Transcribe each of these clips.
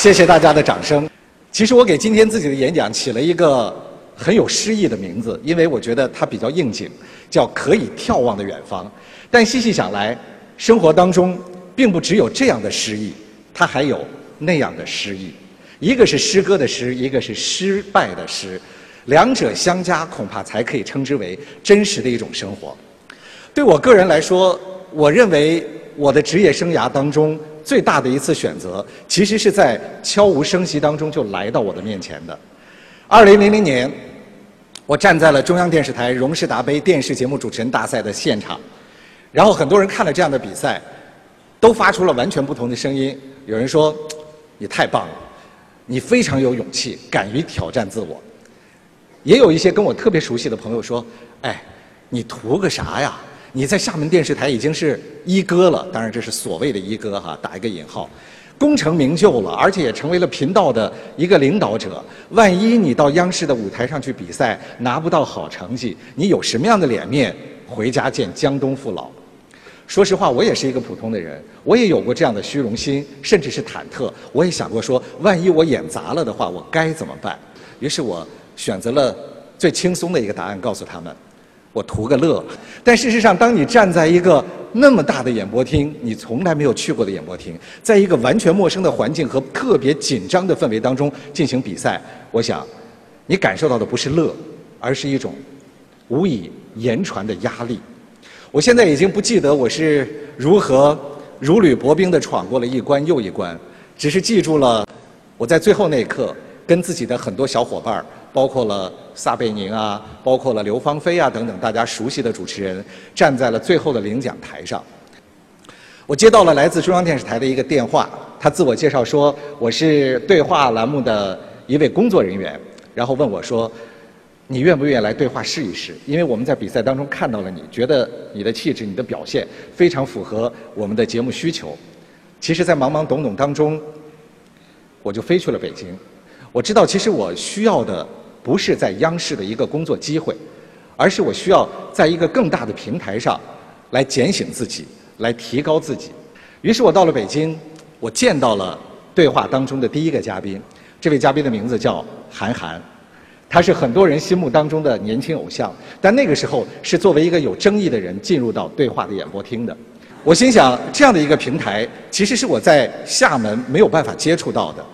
谢谢大家的掌声。其实我给今天自己的演讲起了一个很有诗意的名字，因为我觉得它比较应景，叫“可以眺望的远方”。但细细想来，生活当中并不只有这样的诗意，它还有那样的诗意。一个是诗歌的诗，一个是失败的诗，两者相加，恐怕才可以称之为真实的一种生活。对我个人来说，我认为我的职业生涯当中。最大的一次选择，其实是在悄无声息当中就来到我的面前的。二零零零年，我站在了中央电视台荣氏达杯电视节目主持人大赛的现场，然后很多人看了这样的比赛，都发出了完全不同的声音。有人说：“你太棒了，你非常有勇气，敢于挑战自我。”也有一些跟我特别熟悉的朋友说：“哎，你图个啥呀？”你在厦门电视台已经是一哥了，当然这是所谓的一哥哈，打一个引号，功成名就了，而且也成为了频道的一个领导者。万一你到央视的舞台上去比赛拿不到好成绩，你有什么样的脸面回家见江东父老？说实话，我也是一个普通的人，我也有过这样的虚荣心，甚至是忐忑。我也想过说，万一我演砸了的话，我该怎么办？于是我选择了最轻松的一个答案，告诉他们。我图个乐，但事实上，当你站在一个那么大的演播厅，你从来没有去过的演播厅，在一个完全陌生的环境和特别紧张的氛围当中进行比赛，我想，你感受到的不是乐，而是一种无以言传的压力。我现在已经不记得我是如何如履薄冰地闯过了一关又一关，只是记住了我在最后那一刻跟自己的很多小伙伴。包括了撒贝宁啊，包括了刘芳菲啊等等大家熟悉的主持人，站在了最后的领奖台上。我接到了来自中央电视台的一个电话，他自我介绍说我是对话栏目的一位工作人员，然后问我说，你愿不愿意来对话试一试？因为我们在比赛当中看到了你，觉得你的气质、你的表现非常符合我们的节目需求。其实，在懵懵懂懂当中，我就飞去了北京。我知道，其实我需要的。不是在央视的一个工作机会，而是我需要在一个更大的平台上，来检醒自己，来提高自己。于是我到了北京，我见到了对话当中的第一个嘉宾。这位嘉宾的名字叫韩寒，他是很多人心目当中的年轻偶像，但那个时候是作为一个有争议的人进入到对话的演播厅的。我心想，这样的一个平台，其实是我在厦门没有办法接触到的。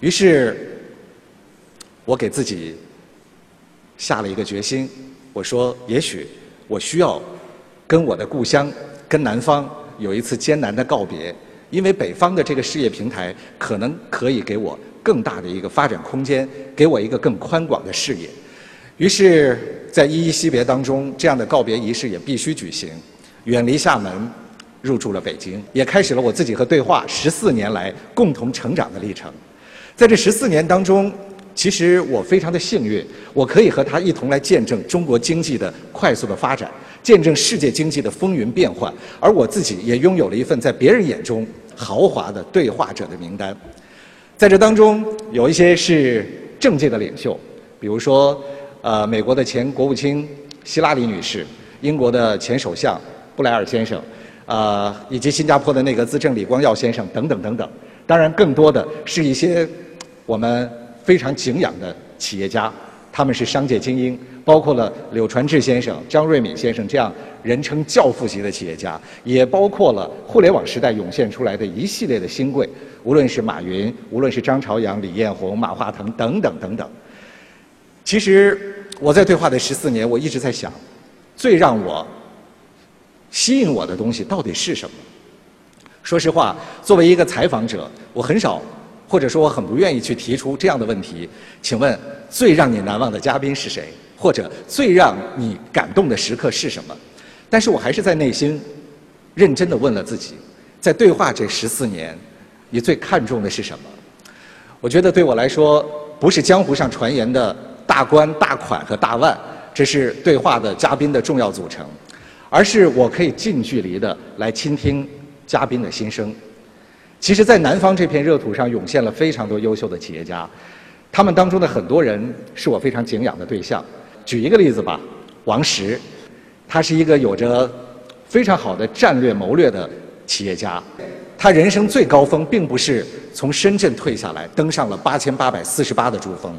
于是，我给自己。下了一个决心，我说：也许我需要跟我的故乡、跟南方有一次艰难的告别，因为北方的这个事业平台可能可以给我更大的一个发展空间，给我一个更宽广的视野。于是，在依依惜别当中，这样的告别仪式也必须举行。远离厦门，入住了北京，也开始了我自己和对话十四年来共同成长的历程。在这十四年当中。其实我非常的幸运，我可以和他一同来见证中国经济的快速的发展，见证世界经济的风云变幻，而我自己也拥有了一份在别人眼中豪华的对话者的名单。在这当中，有一些是政界的领袖，比如说，呃，美国的前国务卿希拉里女士，英国的前首相布莱尔先生，呃，以及新加坡的那个资政李光耀先生等等等等。当然，更多的是一些我们。非常敬仰的企业家，他们是商界精英，包括了柳传志先生、张瑞敏先生这样人称教父级的企业家，也包括了互联网时代涌现出来的一系列的新贵，无论是马云，无论是张朝阳、李彦宏、马化腾等等等等。其实我在对话的十四年，我一直在想，最让我吸引我的东西到底是什么？说实话，作为一个采访者，我很少。或者说我很不愿意去提出这样的问题，请问最让你难忘的嘉宾是谁？或者最让你感动的时刻是什么？但是我还是在内心认真的问了自己，在对话这十四年，你最看重的是什么？我觉得对我来说，不是江湖上传言的大官、大款和大腕，这是对话的嘉宾的重要组成，而是我可以近距离的来倾听嘉宾的心声。其实，在南方这片热土上涌现了非常多优秀的企业家，他们当中的很多人是我非常敬仰的对象。举一个例子吧，王石，他是一个有着非常好的战略谋略的企业家。他人生最高峰并不是从深圳退下来登上了八千八百四十八的珠峰，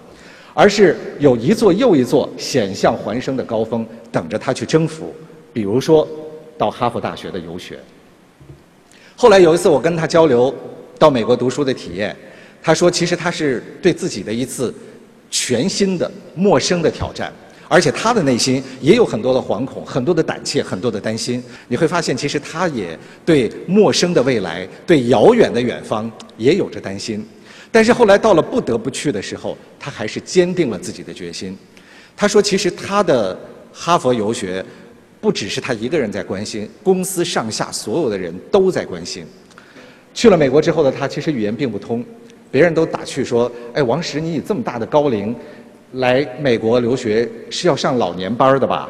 而是有一座又一座险象环生的高峰等着他去征服。比如说，到哈佛大学的游学。后来有一次我跟他交流到美国读书的体验，他说其实他是对自己的一次全新的陌生的挑战。而且他的内心也有很多的惶恐，很多的胆怯，很多的担心。你会发现，其实他也对陌生的未来、对遥远的远方也有着担心。但是后来到了不得不去的时候，他还是坚定了自己的决心。他说：“其实他的哈佛游学，不只是他一个人在关心，公司上下所有的人都在关心。”去了美国之后的他，其实语言并不通，别人都打趣说：“哎，王石，你以这么大的高龄。”来美国留学是要上老年班的吧？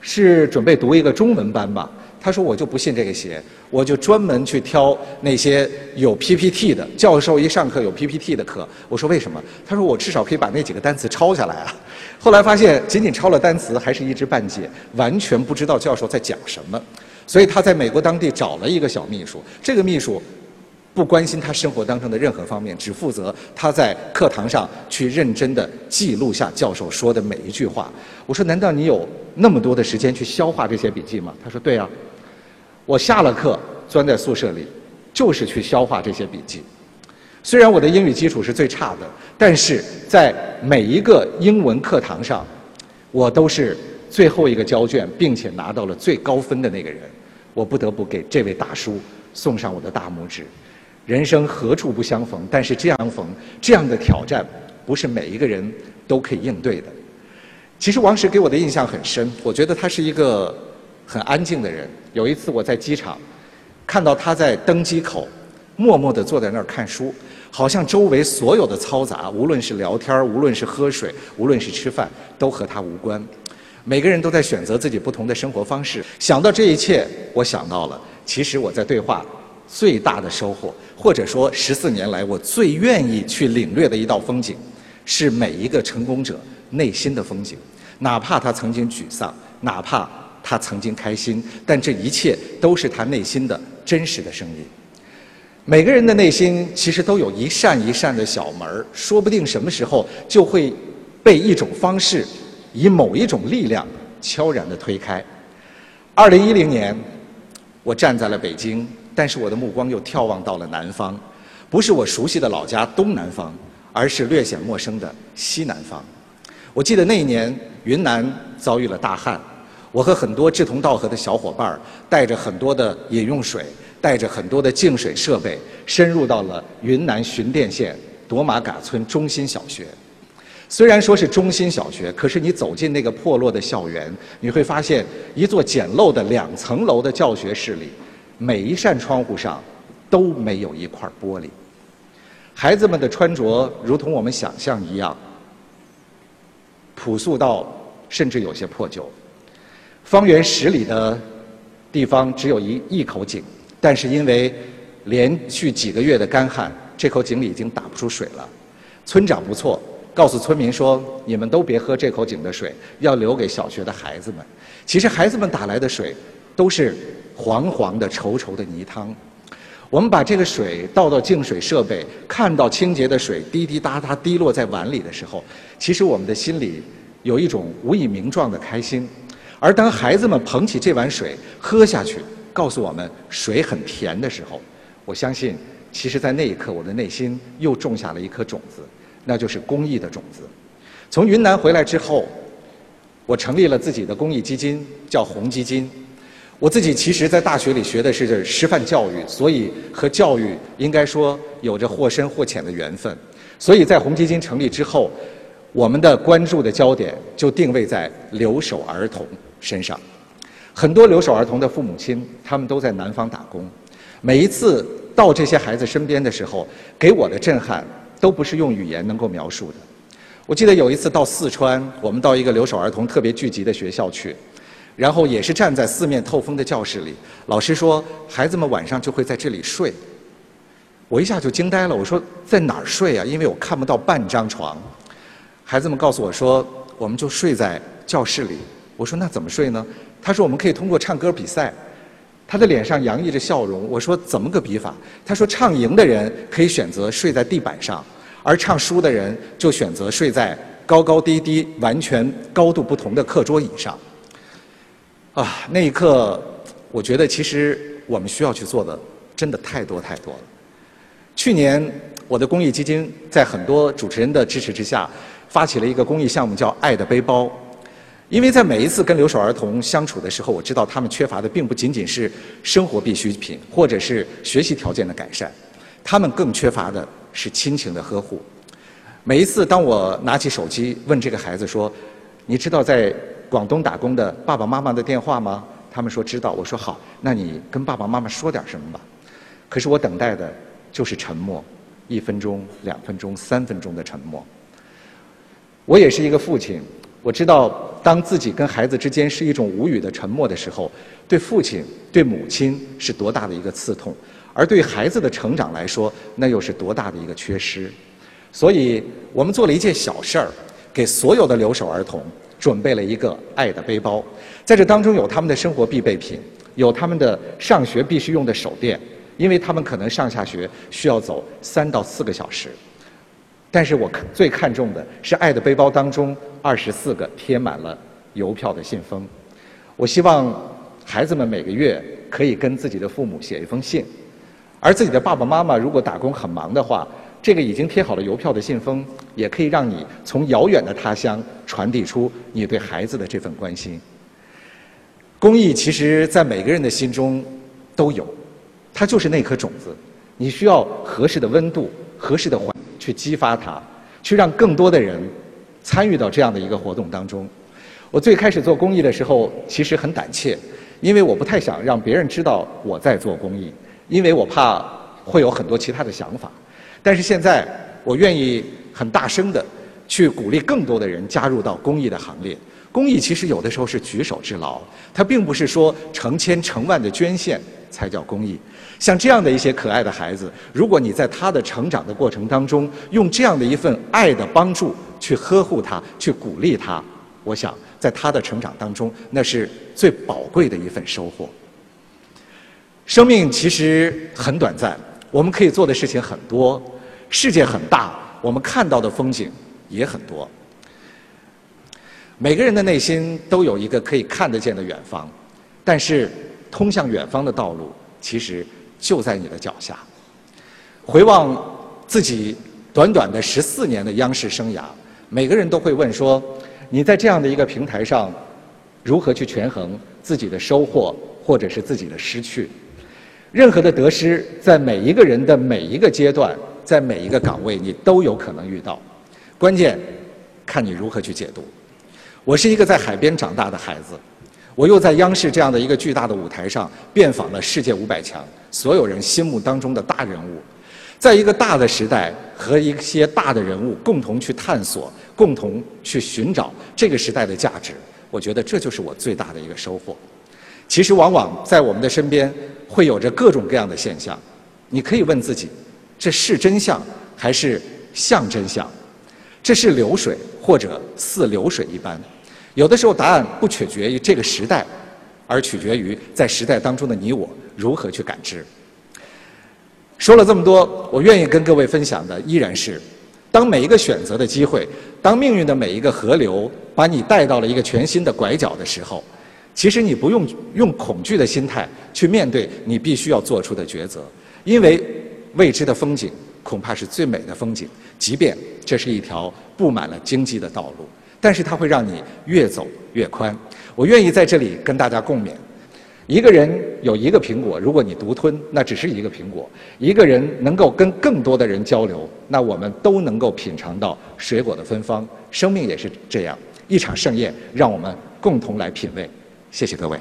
是准备读一个中文班吧？他说：“我就不信这个邪，我就专门去挑那些有 PPT 的教授一上课有 PPT 的课。”我说：“为什么？”他说：“我至少可以把那几个单词抄下来啊。”后来发现，仅仅抄了单词还是一知半解，完全不知道教授在讲什么。所以他在美国当地找了一个小秘书，这个秘书。不关心他生活当中的任何方面，只负责他在课堂上去认真的记录下教授说的每一句话。我说：“难道你有那么多的时间去消化这些笔记吗？”他说：“对啊，我下了课钻在宿舍里，就是去消化这些笔记。虽然我的英语基础是最差的，但是在每一个英文课堂上，我都是最后一个交卷，并且拿到了最高分的那个人。我不得不给这位大叔送上我的大拇指。”人生何处不相逢？但是这样逢这样的挑战，不是每一个人都可以应对的。其实王石给我的印象很深，我觉得他是一个很安静的人。有一次我在机场看到他在登机口默默地坐在那儿看书，好像周围所有的嘈杂，无论是聊天无论是喝水，无论是吃饭，都和他无关。每个人都在选择自己不同的生活方式。想到这一切，我想到了，其实我在对话。最大的收获，或者说十四年来我最愿意去领略的一道风景，是每一个成功者内心的风景。哪怕他曾经沮丧，哪怕他曾经开心，但这一切都是他内心的真实的声音。每个人的内心其实都有一扇一扇的小门儿，说不定什么时候就会被一种方式，以某一种力量悄然地推开。二零一零年，我站在了北京。但是我的目光又眺望到了南方，不是我熟悉的老家东南方，而是略显陌生的西南方。我记得那一年云南遭遇了大旱，我和很多志同道合的小伙伴带着很多的饮用水，带着很多的净水设备，深入到了云南寻甸县朵玛嘎村中心小学。虽然说是中心小学，可是你走进那个破落的校园，你会发现一座简陋的两层楼的教学室里。每一扇窗户上都没有一块玻璃。孩子们的穿着如同我们想象一样朴素到甚至有些破旧。方圆十里的地方只有一一口井，但是因为连续几个月的干旱，这口井里已经打不出水了。村长不错，告诉村民说：“你们都别喝这口井的水，要留给小学的孩子们。”其实孩子们打来的水都是。黄黄的、稠稠的泥汤，我们把这个水倒到净水设备，看到清洁的水滴滴答答滴落在碗里的时候，其实我们的心里有一种无以名状的开心。而当孩子们捧起这碗水喝下去，告诉我们水很甜的时候，我相信，其实，在那一刻，我的内心又种下了一颗种子，那就是公益的种子。从云南回来之后，我成立了自己的公益基金，叫红基金。我自己其实，在大学里学的是师范教育，所以和教育应该说有着或深或浅的缘分。所以在红基金成立之后，我们的关注的焦点就定位在留守儿童身上。很多留守儿童的父母亲，他们都在南方打工。每一次到这些孩子身边的时候，给我的震撼都不是用语言能够描述的。我记得有一次到四川，我们到一个留守儿童特别聚集的学校去。然后也是站在四面透风的教室里，老师说孩子们晚上就会在这里睡。我一下就惊呆了，我说在哪儿睡啊？因为我看不到半张床。孩子们告诉我说，我们就睡在教室里。我说那怎么睡呢？他说我们可以通过唱歌比赛，他的脸上洋溢着笑容。我说怎么个比法？他说唱赢的人可以选择睡在地板上，而唱输的人就选择睡在高高低低、完全高度不同的课桌椅上。啊，那一刻，我觉得其实我们需要去做的真的太多太多了。去年，我的公益基金在很多主持人的支持之下，发起了一个公益项目，叫“爱的背包”。因为在每一次跟留守儿童相处的时候，我知道他们缺乏的并不仅仅是生活必需品，或者是学习条件的改善，他们更缺乏的是亲情的呵护。每一次当我拿起手机问这个孩子说：“你知道在广东打工的爸爸妈妈的电话吗？”他们说知道。我说好，那你跟爸爸妈妈说点什么吧。可是我等待的就是沉默，一分钟、两分钟、三分钟的沉默。我也是一个父亲。我知道，当自己跟孩子之间是一种无语的沉默的时候，对父亲、对母亲是多大的一个刺痛，而对孩子的成长来说，那又是多大的一个缺失。所以我们做了一件小事儿，给所有的留守儿童准备了一个爱的背包，在这当中有他们的生活必备品，有他们的上学必须用的手电，因为他们可能上下学需要走三到四个小时。但是我最看重的是爱的背包当中二十四个贴满了邮票的信封。我希望孩子们每个月可以跟自己的父母写一封信，而自己的爸爸妈妈如果打工很忙的话，这个已经贴好了邮票的信封也可以让你从遥远的他乡传递出你对孩子的这份关心。公益其实，在每个人的心中都有，它就是那颗种子，你需要合适的温度、合适的环。去激发他，去让更多的人参与到这样的一个活动当中。我最开始做公益的时候，其实很胆怯，因为我不太想让别人知道我在做公益，因为我怕会有很多其他的想法。但是现在，我愿意很大声的去鼓励更多的人加入到公益的行列。公益其实有的时候是举手之劳，它并不是说成千成万的捐献才叫公益。像这样的一些可爱的孩子，如果你在他的成长的过程当中，用这样的一份爱的帮助去呵护他，去鼓励他，我想在他的成长当中，那是最宝贵的一份收获。生命其实很短暂，我们可以做的事情很多，世界很大，我们看到的风景也很多。每个人的内心都有一个可以看得见的远方，但是通向远方的道路，其实。就在你的脚下。回望自己短短的十四年的央视生涯，每个人都会问说：你在这样的一个平台上，如何去权衡自己的收获或者是自己的失去？任何的得失，在每一个人的每一个阶段，在每一个岗位，你都有可能遇到。关键看你如何去解读。我是一个在海边长大的孩子。我又在央视这样的一个巨大的舞台上遍访了世界五百强，所有人心目当中的大人物，在一个大的时代和一些大的人物共同去探索、共同去寻找这个时代的价值，我觉得这就是我最大的一个收获。其实，往往在我们的身边会有着各种各样的现象，你可以问自己：这是真相还是像真相？这是流水或者似流水一般？有的时候，答案不取决于这个时代，而取决于在时代当中的你我如何去感知。说了这么多，我愿意跟各位分享的依然是：当每一个选择的机会，当命运的每一个河流把你带到了一个全新的拐角的时候，其实你不用用恐惧的心态去面对你必须要做出的抉择，因为未知的风景恐怕是最美的风景，即便这是一条布满了荆棘的道路。但是它会让你越走越宽。我愿意在这里跟大家共勉：一个人有一个苹果，如果你独吞，那只是一个苹果；一个人能够跟更多的人交流，那我们都能够品尝到水果的芬芳。生命也是这样，一场盛宴，让我们共同来品味。谢谢各位。